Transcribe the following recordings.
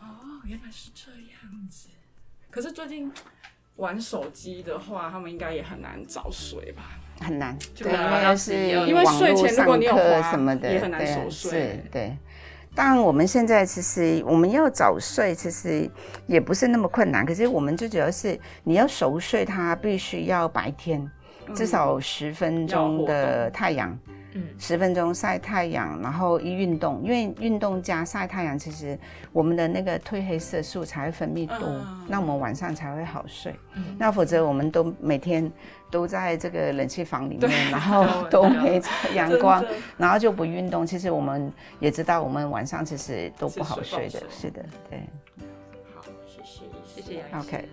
哦，原来是这样子。可是最近玩手机的话，他们应该也很难早睡吧？很难，就对，因为是因为睡前如果你有什么的，也很难熟睡是，对。当然，我们现在其实我们要早睡，其实也不是那么困难。可是我们最主要是你要熟睡，它必须要白天至少十分钟的太阳，嗯十分钟晒太阳，然后一运动，因为运动加晒太阳，其实我们的那个褪黑色素才会分泌多，嗯。那我们晚上才会好睡。嗯。那否则我们都每天都在这个冷气房里面，然后 都没着阳光，然后就不运动。其实我们也知道，我们晚上其实都不好睡的是的，对。好，谢谢，谢谢杨 OK，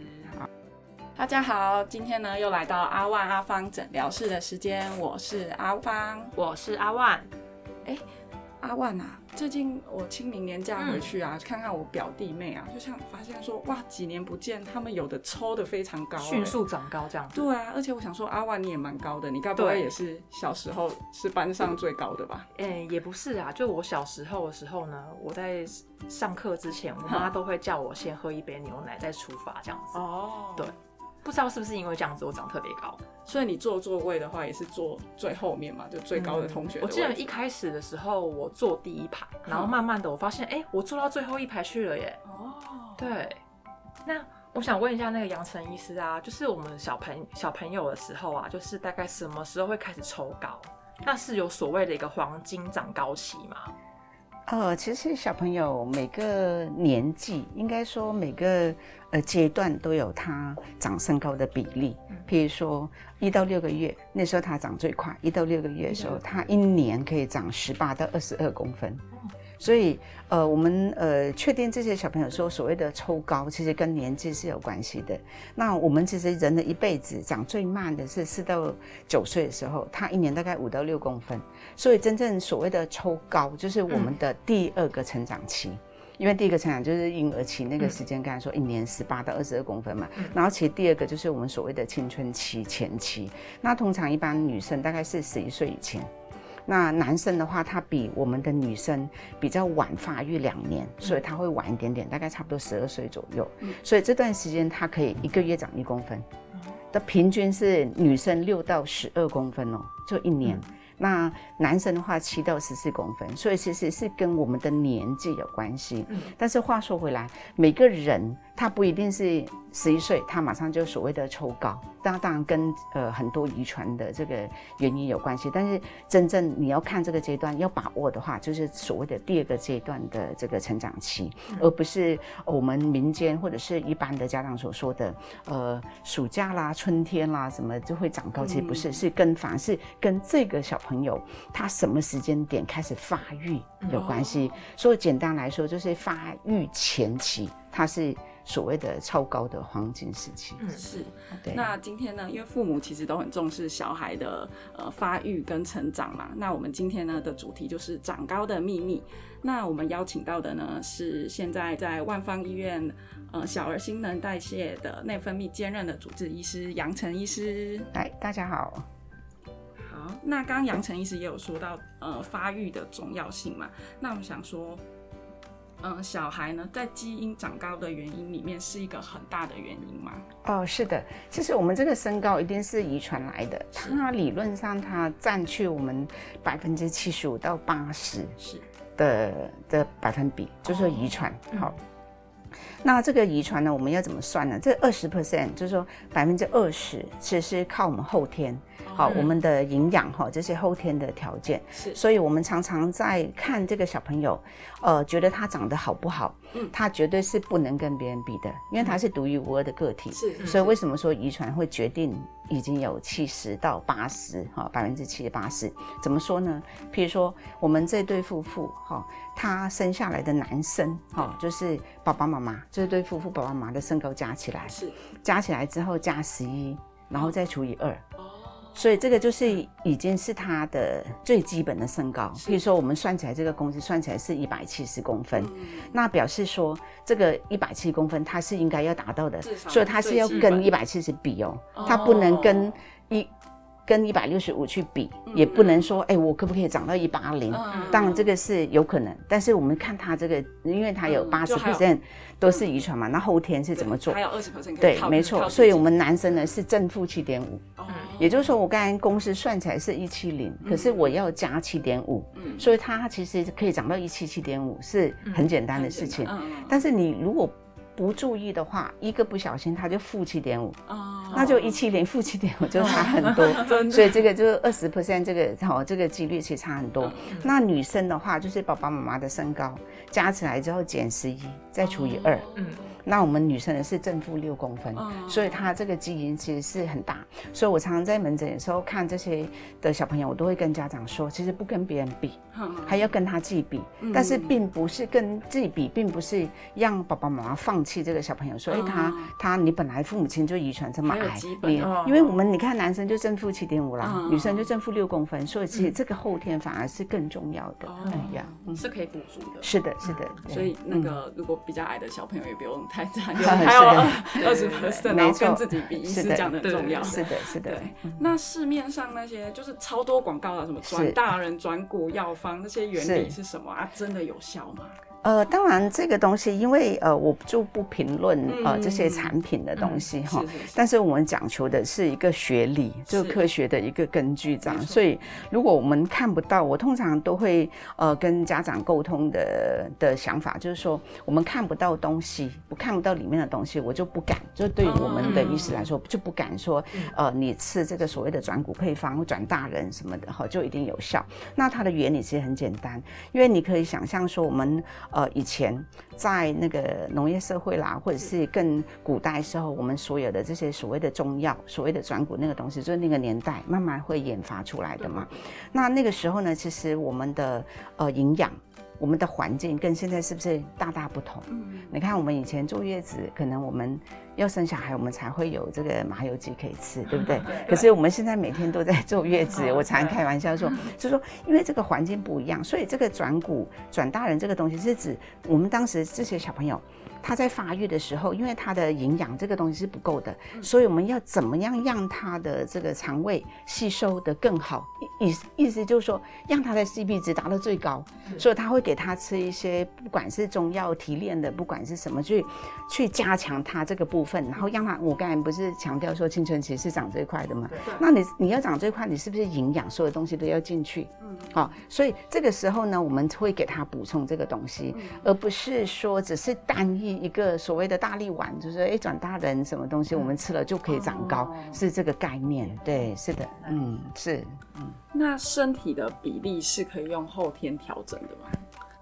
大家好，今天呢又来到阿万阿芳诊疗室的时间，我是阿芳。我是阿万，阿万啊，最近我清明年假回去啊，看看我表弟妹啊，就像发现说，哇，几年不见，他们有的抽的非常高、欸迅。速长高这样子。对啊，而且我想说，阿万你也蛮高的，你该不会也是小时候是班上最高的吧？哎、也不是啊，就我小时候的时候呢，我在上课之前，我妈都会叫我先喝一杯牛奶再出发这样子。哦对不知道是不是因为这样子，我长特别高。所以你坐座位的话，也是坐最后面嘛，就最高的同学的嗯我记得一开始的时候，我坐第一排，然后慢慢的我发现，哎、我坐到最后一排去了耶。哦，对，那我想问一下那个杨晨医师啊，就是我们小朋小朋友的时候啊，就是大概什么时候会开始抽高？那是有所谓的一个黄金长高期吗？呃，其实小朋友每个年纪，应该说每个呃阶段都有他长身高的比例。譬如说一到六个月，那时候他长最快，一到六个月的时候，他一年可以长十八到二十二公分。所以，呃，我们呃确定这些小朋友说所谓的抽高，其实跟年纪是有关系的。那我们其实人的一辈子长最慢的是四到九岁的时候，他一年大概五到六公分。所以真正所谓的抽高，就是我们的第二个成长期。因为第一个成长就是婴儿期那个时间，刚才说一年十八到二十二公分嘛，然后其实第二个就是我们所谓的青春期前期。那通常一般女生大概是十一岁以前，那男生的话，他比我们的女生比较晚发育两年，所以他会晚一点点，大概差不多十二岁左右。所以这段时间他可以一个月长一公分，的平均是女生六到十二公分哦，就一年。那男生的话七到十四公分，所以其实是跟我们的年纪有关系。但是话说回来，每个人他不一定是十一岁，他马上就所谓的抽高，当然当然跟呃很多遗传的这个原因有关系。但是真正你要看这个阶段要把握的话，就是所谓的第二个阶段的这个成长期，而不是我们民间或者是一般的家长所说的呃暑假啦、春天啦什么就会长高，其实不是，是跟反而是跟这个小朋友他什么时间点开始发育有关系。所以简单来说，就是发育前期，他是所谓的超高的黄金时期。嗯是。对，那今天呢，因为父母其实都很重视小孩的呃发育跟成长嘛，那我们今天呢的主题就是长高的秘密。那我们邀请到的呢是现在在万方医院呃小儿新能代谢的内分泌兼任的主治医师杨晨医师。哎，大家好。好，那刚刚杨晨医师也有说到呃发育的重要性嘛，那我们想说。嗯，小孩呢，在基因长高的原因里面是一个很大的原因吗？哦，是的，其实我们这个身高一定是遗传来的，它理论上它占据我们百分之七十五到八十是的的百分比，就是说遗传。好，那这个遗传呢，我们要怎么算呢？这二十 percent 就是说百分之二十，其实是靠我们后天，好，我们的营养哈，这些后天的条件。是所以我们常常在看这个小朋友，呃，觉得他长得好不好，嗯他绝对是不能跟别人比的，因为他是独一无二的个体。是，所以为什么说遗传会决定已经有七十到八十哈百分之七十八十？怎么说呢？譬如说我们这对夫妇哈，他生下来的男生哈，就是爸爸妈妈这对夫妇爸爸妈妈的身高加起来，是加起来之后加十一，然后再除以二。哦，所以这个就是已经是他的最基本的身高。比如说，我们算起来这个公司算起来是一百七十公分，嗯那表示说这个一百七公分它是应该要达到的所以它是要跟一百七十比哦，它不能跟一跟一百六十五去比，也不能说，哎，我可不可以长到一八零？当然这个是有可能，但是我们看他这个，因为他有八十 percent 都是遗传嘛，那后天是怎么做？还有二十 percent 对，没错。所以我们男生呢是正负七点五，也就是说我刚才公式算起来是一七零，可是我要加七点五，所以他其实可以长到一七七点五，是很简单的事情。但是你如果不注意的话，一个不小心它就负七点五啊，那就一七零负七点五就差很多，所以这个就是二十 percent 这个哦，这个几率其实差很多。那女生的话，就是爸爸妈妈的身高加起来之后减十一，再除以二，嗯。那我们女生的是正负六公分，所以她这个基因其实是很大。所以我常常在门诊的时候看这些的小朋友，我都会跟家长说，其实不跟别人比，还要跟他自己比。但是并不是跟自己比，并不是让爸爸妈妈放弃这个小朋友。所以他他你本来父母亲就遗传这么矮，你因为我们你看男生就正负七点五啦，女生就正负六公分，所以其实这个后天反而是更重要的。哎呀，是可以补足的。是的，是的。所以那个如果比较矮的小朋友也不用。太惨，还有二十 percent，然后跟自己比，是讲的重要。是的，是的。对，那市面上那些就是超多广告的，什么转大人、转股药方，那些原理是什么啊？真的有效吗？呃，当然这个东西，因为呃，我就不评论呃这些产品的东西哈。但是我们讲求的是一个学理，就科学的一个根据这样。所以如果我们看不到，我通常都会呃跟家长沟通的的想法，就是说我们看不到东西，不看不到里面的东西，我就不敢。就对于我们的医师来说，就不敢说呃你吃这个所谓的转骨配方或转大人什么的哈，就一定有效。那它的原理其实很简单，因为你可以想象说我们。呃，以前在那个农业社会啦，或者是更古代时候，我们所有的这些所谓的中药、所谓的转骨那个东西，就是那个年代慢慢会研发出来的嘛。那那个时候呢，其实我们的呃营养。我们的环境跟现在是不是大大不同？嗯，你看我们以前坐月子，可能我们要生小孩，我们才会有这个麻油鸡可以吃，对不对？可是我们现在每天都在坐月子，我常开玩笑说，就是说，因为这个环境不一样，所以这个转骨转大人这个东西是指我们当时这些小朋友。他在发育的时候，因为他的营养这个东西是不够的，所以我们要怎么样让他的这个肠胃吸收的更好？意意思就是说，让他的 CP 值达到最高，所以他会给他吃一些，不管是中药提炼的，不管是什么，去去加强他这个部分，然后让他。我刚才不是强调说青春期是长这一块的吗？那你你要长这块，你是不是营养所有东西都要进去？嗯，好，所以这个时候呢，我们会给他补充这个东西，而不是说只是单一。一个所谓的大力丸，就是哎转大人什么东西，我们吃了就可以长高，是这个概念。对，是的，嗯，是，嗯。那身体的比例是可以用后天调整的吗？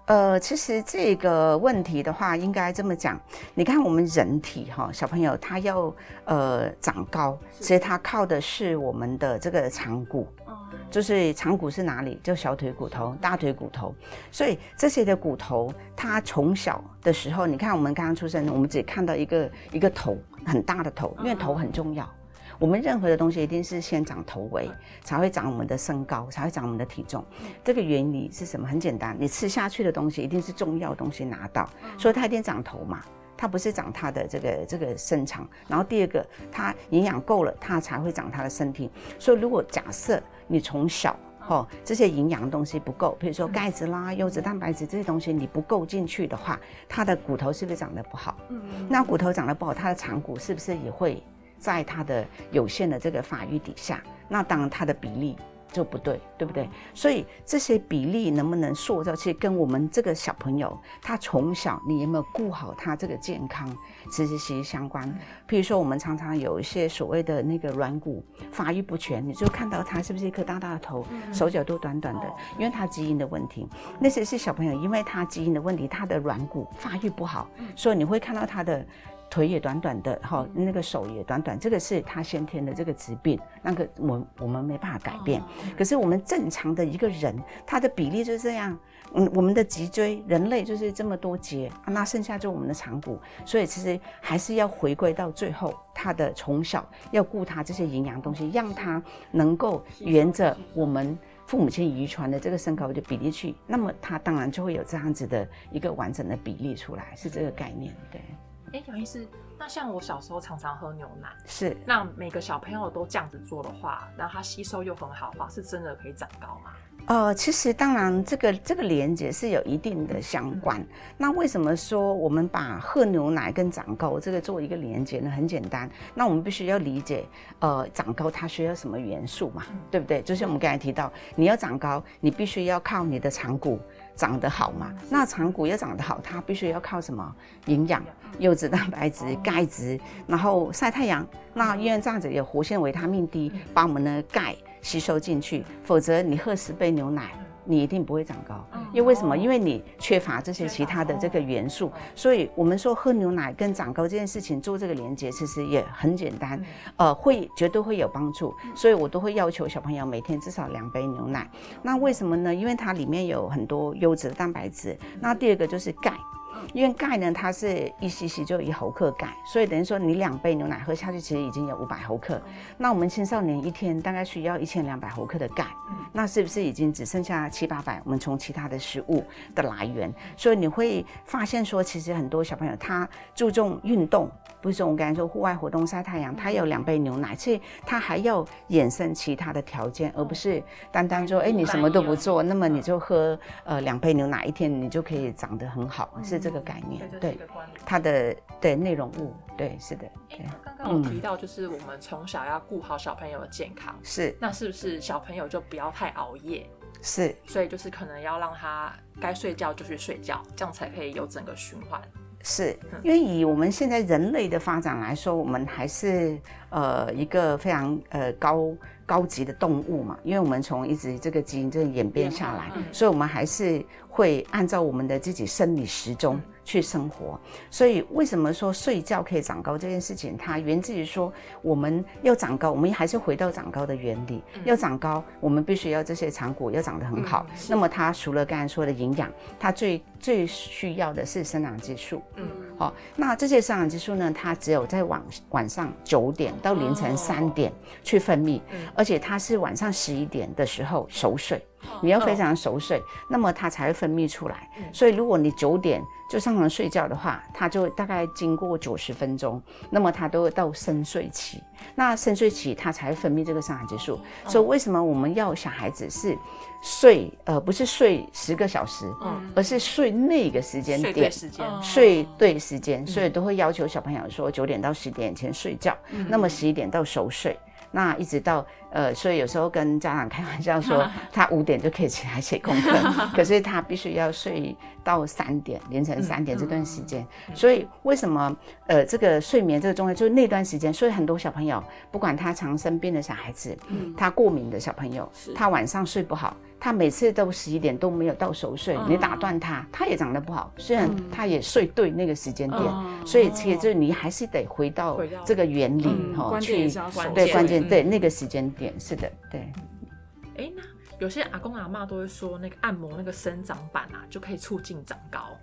呃，其实这个问题的话，应该这么讲。你看我们人体哈，小朋友他要呃长高，其实他靠的是我们的这个长骨。就是长骨是哪里？就小腿骨头、大腿骨头，所以这些的骨头，它从小的时候，你看我们刚刚出生，我们只看到一个一个头很大的头，因为头很重要。我们任何的东西一定是先长头围，才会长我们的身高，才会长我们的体重。这个原理是什么？很简单，你吃下去的东西一定是重要东西拿到，所以它一定长头嘛。它不是长它的这个这个身长。然后第二个，它营养够了，它才会长它的身体。所以如果假设你从小哈这些营养的东西不够，比如说钙质啦、优质蛋白质这些东西你不够进去的话，它的骨头是不是长得不好？嗯，那骨头长得不好，它的长骨是不是也会在他的有限的这个发育底下？那当然他的比例。就不对，对不对？所以这些比例能不能塑造，其实跟我们这个小朋友他从小你有没有顾好他这个健康，其实息息相关。譬如说，我们常常有一些所谓的那个软骨发育不全，你就看到他是不是一颗大大的头，手脚都短短的，因为他基因的问题。那些是小朋友，因为他基因的问题，他的软骨发育不好，所以你会看到他的。腿也短短的，哈，那个手也短短，这个是他先天的这个疾病，那个我我们没办法改变。可是我们正常的一个人，他的比例就是这样，嗯，我们的脊椎，人类就是这么多节，那剩下就我们的长骨，所以其实还是要回归到最后，他的从小要顾他这些营养东西，让他能够沿着我们父母亲遗传的这个身高的比例去，那么他当然就会有这样子的一个完整的比例出来，是这个概念，对。哎，杨医师，那像我小时候常常喝牛奶，是。那每个小朋友都这样子做的话，然后他吸收又很好的话，是真的可以长高吗？呃，其实当然，这个这个连接是有一定的相关。那为什么说我们把喝牛奶跟长高这个做一个连接呢？很简单，那我们必须要理解，呃，长高它需要什么元素嘛，对不对？就像我们刚才提到，你要长高，你必须要靠你的长骨。长得好嘛？那长骨要长得好，它必须要靠什么营养？优质蛋白质、钙质，然后晒太阳。那因为这样子有活性维他命 D，把我们的钙吸收进去，否则你喝十杯牛奶。你一定不会长高，因为为什么？因为你缺乏这些其他的这个元素，所以我们说喝牛奶跟长高这件事情做这个连接，其实也很简单，呃，会绝对会有帮助，所以我都会要求小朋友每天至少两杯牛奶。那为什么呢？因为它里面有很多优质的蛋白质。那第二个就是钙。因为钙呢，它是一 cc 就一毫克钙，所以等于说你两杯牛奶喝下去，其实已经有五百毫克。那我们青少年一天大概需要一千两百毫克的钙，那是不是已经只剩下七八百？我们从其他的食物的来源，所以你会发现说，其实很多小朋友他注重运动，不是说我刚才说户外活动晒太阳，他有两杯牛奶，所以他还要衍生其他的条件，而不是单单说，哎，你什么都不做，那么你就喝呃两杯牛奶一天，你就可以长得很好，是这个。概念对，它的对内容物对是的。对，刚刚我提到就是我们从小要顾好小朋友的健康，是那是不是小朋友就不要太熬夜？是，所以就是可能要让他该睡觉就去睡觉，这样才可以有整个循环。是因为以我们现在人类的发展来说，我们还是呃一个非常呃高高级的动物嘛，因为我们从一直这个基因这演变下来，所以我们还是会按照我们的自己生理时钟。去生活，所以为什么说睡觉可以长高这件事情，它源自于说我们要长高，我们还是回到长高的原理。要长高，我们必须要这些长骨要长得很好。那么它除了刚才说的营养，它最最需要的是生长激素。嗯，好，那这些生长激素呢，它只有在晚晚上九点到凌晨三点去分泌，而且它是晚上十一点的时候熟睡。你要非常熟睡，那么它才会分泌出来。所以如果你九点就上床睡觉的话，它就大概经过九十分钟，那么它都会到深睡期。那深睡期它才会分泌这个生长激素。所以为什么我们要小孩子是睡呃不是睡十个小时，嗯，而是睡那个时间点，时间睡对时间，所以都会要求小朋友说九点到十点前睡觉，那么十一点到熟睡。那一直到呃，所以有时候跟家长开玩笑说，他五点就可以起来写功课，可是他必须要睡到三点，凌晨三点这段时间。所以为什么呃，这个睡眠这个重要，就是那段时间。所以很多小朋友，不管他常生病的小孩子，他过敏的小朋友，他晚上睡不好。他每次都十一点都没有到熟睡，你打断他，他也长得不好。虽然他也睡对那个时间点，所以其实你还是得回到这个原理哈，去对关键对那个时间点是的，对。哎，那有些阿公阿妈都会说，那个按摩那个生长板啊，就可以促进长高，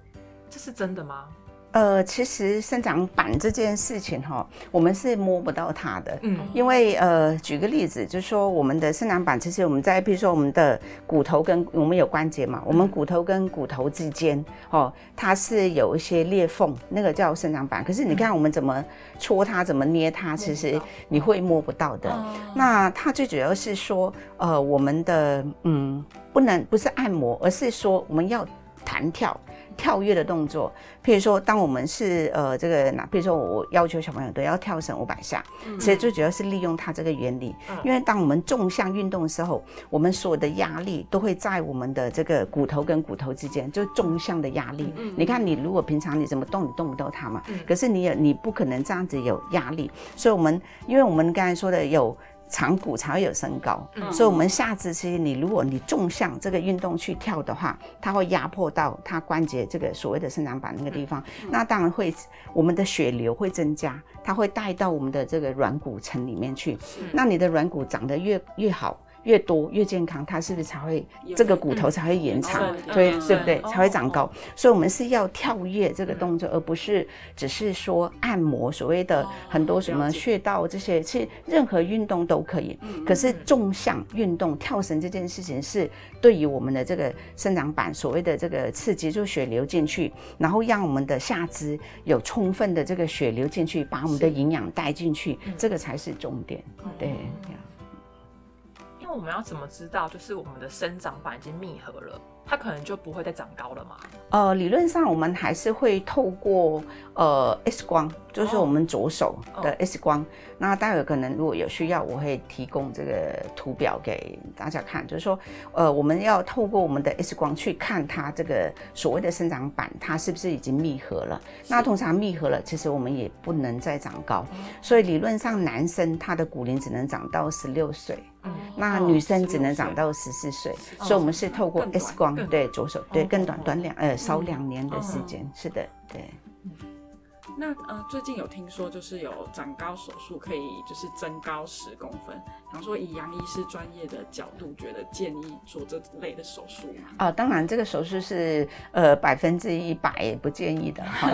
这是真的吗？呃，其实生长板这件事情哈，我们是摸不到它的，嗯，因为呃，举个例子，就是说我们的生长板，其实我们在比如说我们的骨头跟我们有关节嘛，我们骨头跟骨头之间，哦，它是有一些裂缝，那个叫生长板。可是你看我们怎么戳它，怎么捏它，其实你会摸不到的。那它最主要是说，呃，我们的嗯，不能不是按摩，而是说我们要弹跳。跳跃的动作，譬如说，当我们是呃这个，那比如说我要求小朋友都要跳绳五百下，其实最主要是利用它这个原理，因为当我们纵向运动的时候，我们所有的压力都会在我们的这个骨头跟骨头之间，就纵向的压力。你看，你如果平常你怎么动，你动不到它嘛，可是你也你不可能这样子有压力，所以我们因为我们刚才说的有。长骨才会有升高，所以，我们下肢其实你如果你纵向这个运动去跳的话，它会压迫到它关节这个所谓的生长板那个地方，那当然会我们的血流会增加，它会带到我们的这个软骨层里面去。那你的软骨长得越越好。越多越健康，它是不是才会这个骨头才会延长？嗯对嗯对不对？嗯才会长高。所以我们是要跳跃这个动作，而不是只是说按摩所谓的哦很多什么穴道这些，是任何运动都可以。嗯可是纵向运动、跳绳这件事情是对于我们的这个生长板所谓的这个刺激，就血流进去，然后让我们的下肢有充分的这个血流进去，把我们的营养带进去，这个才是重点。对。我们要怎么知道，就是我们的生长板已经密合了，它可能就不会再长高了嘛？呃，理论上我们还是会透过呃 X 光，就是我们左手的 X 光。那待会可能如果有需要，我会提供这个图表给大家看，就是说，呃，我们要透过我们的 X 光去看它这个所谓的生长板，它是不是已经密合了？那通常密合了，其实我们也不能再长高，所以理论上男生他的骨龄只能长到十六岁。嗯，那哦女生只能长到十四岁，哦所以我们是透过 X 光对左手对哦更短哦短两呃少嗯两年的时哦。间，是的，对。那呃，最近有听说就是有长高手术可以就是增高十公分，想说以杨医师专业的角度，觉得建议做这类的手术吗？啊，当然这个手术是呃百分之一百不建议的哈，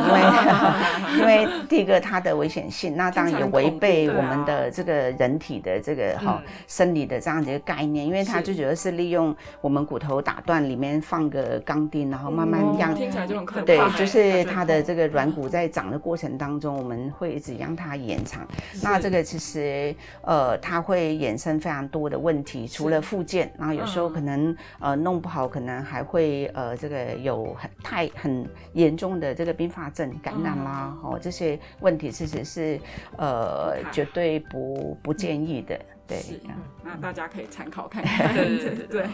因为 因为第一个它的危险性，那当然也违背我们的这个人体的这个哈、嗯生理的这样的一个概念，因为它是最主要是利用我们骨头打断里面放个钢钉，然后慢慢哦让听起来就很可怕。对哎，就是它的这个软骨在长的过程当中，我们会一直让它延长。那这个其实呃，它会衍生非常多的问题，除了附件，然后有时候嗯。可能呃弄不好，可能还会呃这个有很太很严重的这个并发症感染啦，哦这些问题其实是呃绝对不不建议的。对是，嗯那大家可以参考看 看。对对对对。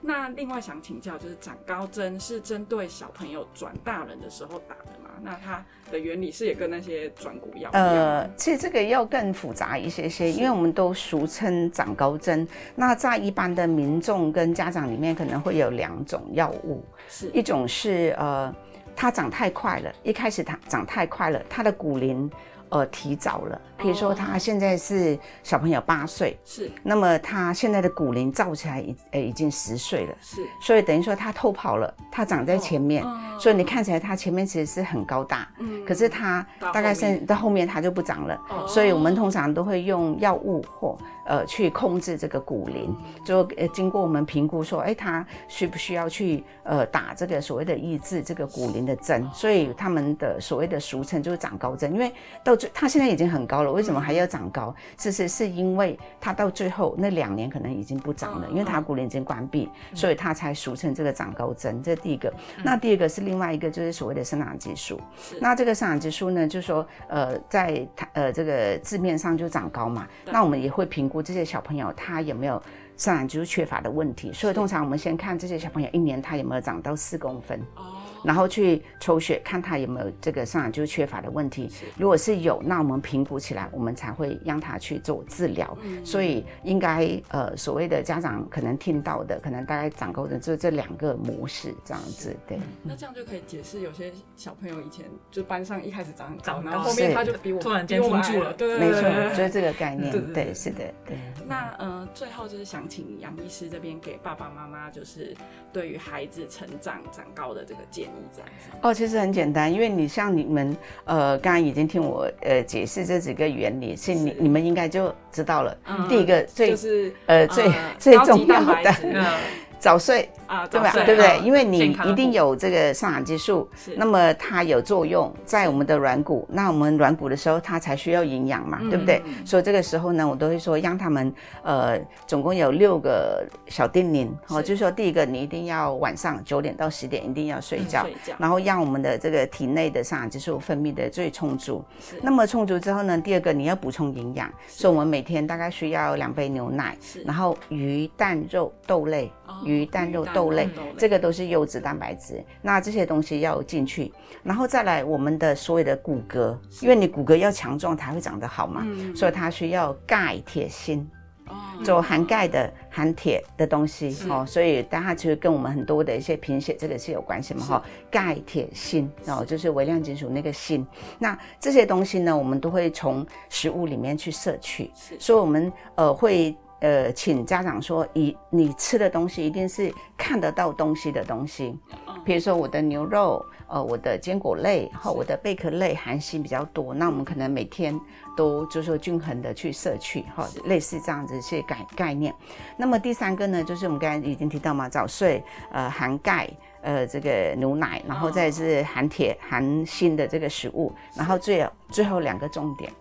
那另外想请教，就是长高针是针对小朋友转大人的时候打的吗？那它的原理是也跟那些转骨药呃其实这个要更复杂一些些，因为我们都俗称长高针。那在一般的民众跟家长里面，可能会有两种药物，是。一种是呃，它长太快了，一开始它长太快了，它的骨龄呃提早了。比如说哦。他现在是小朋友八岁，是。那么他现在的骨龄照起来已呃已经十岁了，是，所以等于说他偷跑了，他长在前面，嗯所以你看起来他前面其实是很高大，嗯可是他大概后面。是到后面他就不长了，哦。所以我们通常都会用药物或呃去控制这个骨龄，就呃经过我们评估说，哎，他需不需要去呃打这个所谓的抑制这个骨龄的针，所以他们的所谓的俗称就是长高针，因为到最他现在已经很高了，为什么还要长高？其实是因为他到最后那两年可能已经不长了，因为他骨龄已经关闭，所以他才俗称这个长高针，这是第一个。那第二个是另外一个就是所谓的生长激素。那这个生长激素呢，就是说，呃，在它呃这个字面上就长高嘛，那我们也会评我这些小朋友他有没有生长就是缺乏的问题，所以通常我们先看这些小朋友一年他有没有长到四公分。哦，然后去抽血看他有没有这个生长就是缺乏的问题。如果是有，那我们评估起来，我们才会让他去做治疗。所以应该呃所谓的家长可能听到的，可能大概长高的就这两个模式这样子，对。那这样就可以解释有些小朋友以前就班上一开始长很高，长然后后面他就比我突然间停住了矮对对没错对对，对就是这个概念对对，对对，是的，对。那呃，最后就是想请杨医师这边给爸爸妈妈，就是对于孩子成长长高的这个建议，这样子。哦，其实很简单，因为你像你们呃，刚刚已经听我呃解释这几个原理，是你你们应该就知道了。嗯第一个最就是呃最最重要的 早睡，啊，对吧？对不对？啊因为你一定有这个生长激素，那么它有作用在我们的软骨，那我们软骨的时候，它才需要营养嘛，对不对？嗯所以这个时候呢，我都会说让他们呃，总共有六个小叮咛哦，就是说第一个，你一定要晚上九点到十点一定要睡觉，然后让我们的这个体内的生长激素分泌的最充足。那么充足之后呢，第二个你要补充营养，所以我们每天大概需要两杯牛奶，然后鱼、蛋、肉、豆类，鱼蛋肉豆类，这个都是优质蛋白质。那这些东西要进去，然后再来我们的所有的骨骼，因为你骨骼要强壮才会长得好嘛，嗯所以它需要钙、铁、锌。哦就含钙的、含铁的东西哦，所以当然其实跟我们很多的一些贫血这个是有关系嘛哈，钙、铁、锌哦，就是微量金属那个锌。那这些东西呢，我们都会从食物里面去摄取，所以我们呃会。呃，请家长说，一你吃的东西一定是看得到东西的东西，比如说我的牛肉，呃，我的坚果类和我的贝壳类含锌比较多，那我们可能每天都就是说均衡的去摄取，哈，类似这样子一些概概念。那么第三个呢，就是我们刚才已经提到嘛，早睡，呃，含钙。呃，这个牛奶，然后再是含铁、含锌的这个食物，然后最最后两个重点，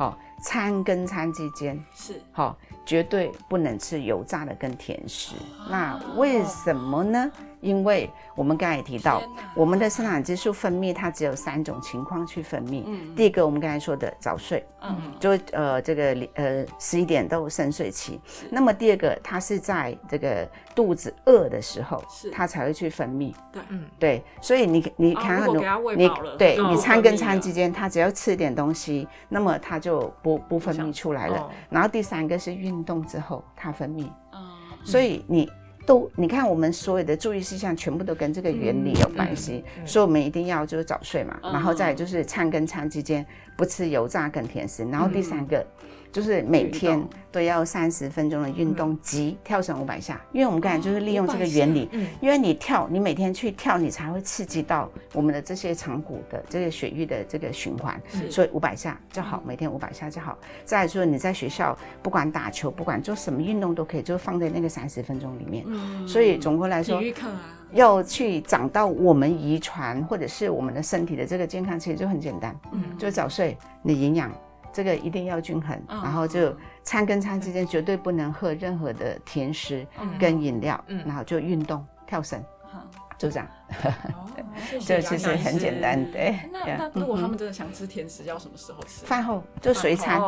好，餐跟餐之间是好，绝对不能吃油炸的跟甜食。那为什么呢？因为我们刚才也提到，我们的生长激素分泌它只有三种情况去分泌。嗯，第一个我们刚才说的早睡，嗯，就呃这个呃十一点到深睡期。那么第二个，它是在这个肚子饿的时候，是它才会去分泌。对，嗯，对，所以你你看到你对你餐跟餐之间，它只要吃一点东西，那么它就不不分泌出来了。然后第三个是运动之后它分泌。所以你。都，你看我们所有的注意事项全部都跟这个原理有关系，所以我们一定要就是早睡嘛，然后再就是餐跟餐之间不吃油炸跟甜食，然后第三个。就是每天都要三十分钟的运动及跳绳五百下，因为我们刚才就是利用这个原理，因为你跳，你每天去跳，你才会刺激到我们的这些长骨的这个血液的这个循环，所以五百下就好，每天五百下就好。再说你在学校不管打球，不管做什么运动都可以，就放在那个三十分钟里面。所以总括来说，体育课啊，要去长到我们遗传或者是我们的身体的这个健康，其实就很简单，嗯，就是早睡，你营养。这个一定要均衡，然后就餐跟餐之间绝对不能喝任何的甜食跟饮料，然后就运动跳绳，就这样。这其实很简单，对。那那如果他们真的想吃甜食，要什么时候吃？饭后就随餐，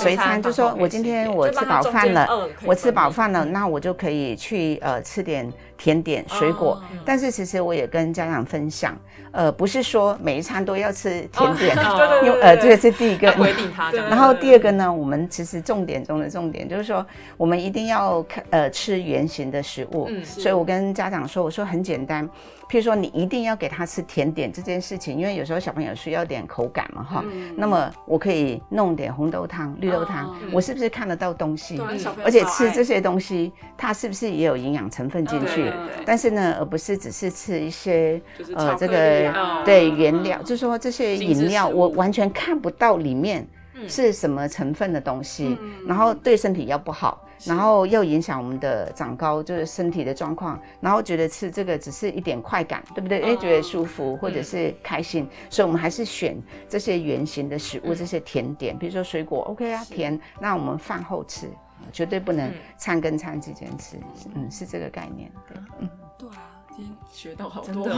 随餐就说我今天我吃饱饭了，我吃饱饭了，那我就可以去呃吃点甜点水果。但是其实我也跟家长分享，呃，不是说每一餐都要吃甜点，因为呃这个是第一个规定他。然后第二个呢，我们其实重点中的重点就是说，我们一定要看呃吃圆形的食物。所以我跟家长说，我说很简单。譬如说，你一定要给他吃甜点这件事情，因为有时候小朋友需要点口感嘛，哈。那么我可以弄点红豆汤、绿豆汤，我是不是看得到东西？而且吃这些东西，它是不是也有营养成分进去？但是呢，而不是只是吃一些呃这个对原料，就是说这些饮料我完全看不到里面是什么成分的东西，然后对身体要不好。然后又影响我们的长高，就是身体的状况。然后觉得吃这个只是一点快感，对不对？哎，觉得舒服或者是开心，所以我们还是选这些圆形的食物，这些甜点，比如说水果，OK 啊，甜。那我们饭后吃，绝对不能餐跟餐之间吃，嗯，是这个概念，对，嗯，对啊。今天学到好多，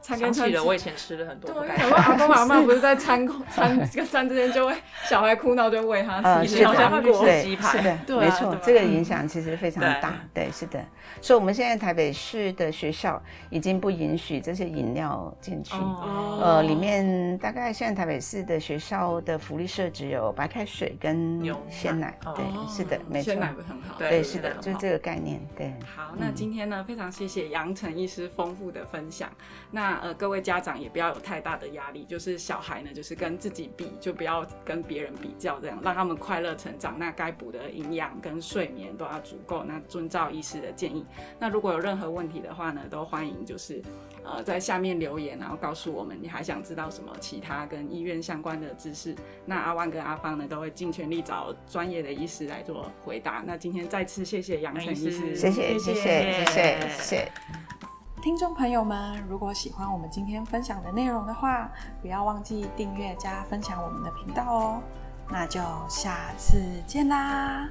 餐跟餐了，我以前吃了很多。对，很多阿公阿妈不是在餐餐这个餐之间就会小孩哭闹就喂他吃，好像过鸡排，是的，没错，这个影响其实非常大。对，是的。所以我们现在台北市的学校已经不允许这些饮料进去。哦。呃，里面大概现在台北市的学校的福利设置有白开水跟鲜奶。对，是的，没错。鲜奶不很好。对，是的，就这个概念。对。好，那今天呢，非常谢谢杨晨医。是丰富的分享，那呃各位家长也不要有太大的压力，就是小孩呢就是跟自己比，就不要跟别人比较，这样让他们快乐成长。那该补的营养跟睡眠都要足够，那遵照医师的建议。那如果有任何问题的话呢，都欢迎就是呃在下面留言，然后告诉我们你还想知道什么其他跟医院相关的知识。那阿万跟阿芳呢都会尽全力找专业的医师来做回答。那今天再次谢谢杨晨医师，谢谢谢谢谢谢谢谢。听众朋友们，如果喜欢我们今天分享的内容的话，不要忘记订阅加分享我们的频道哦。那就下次见啦！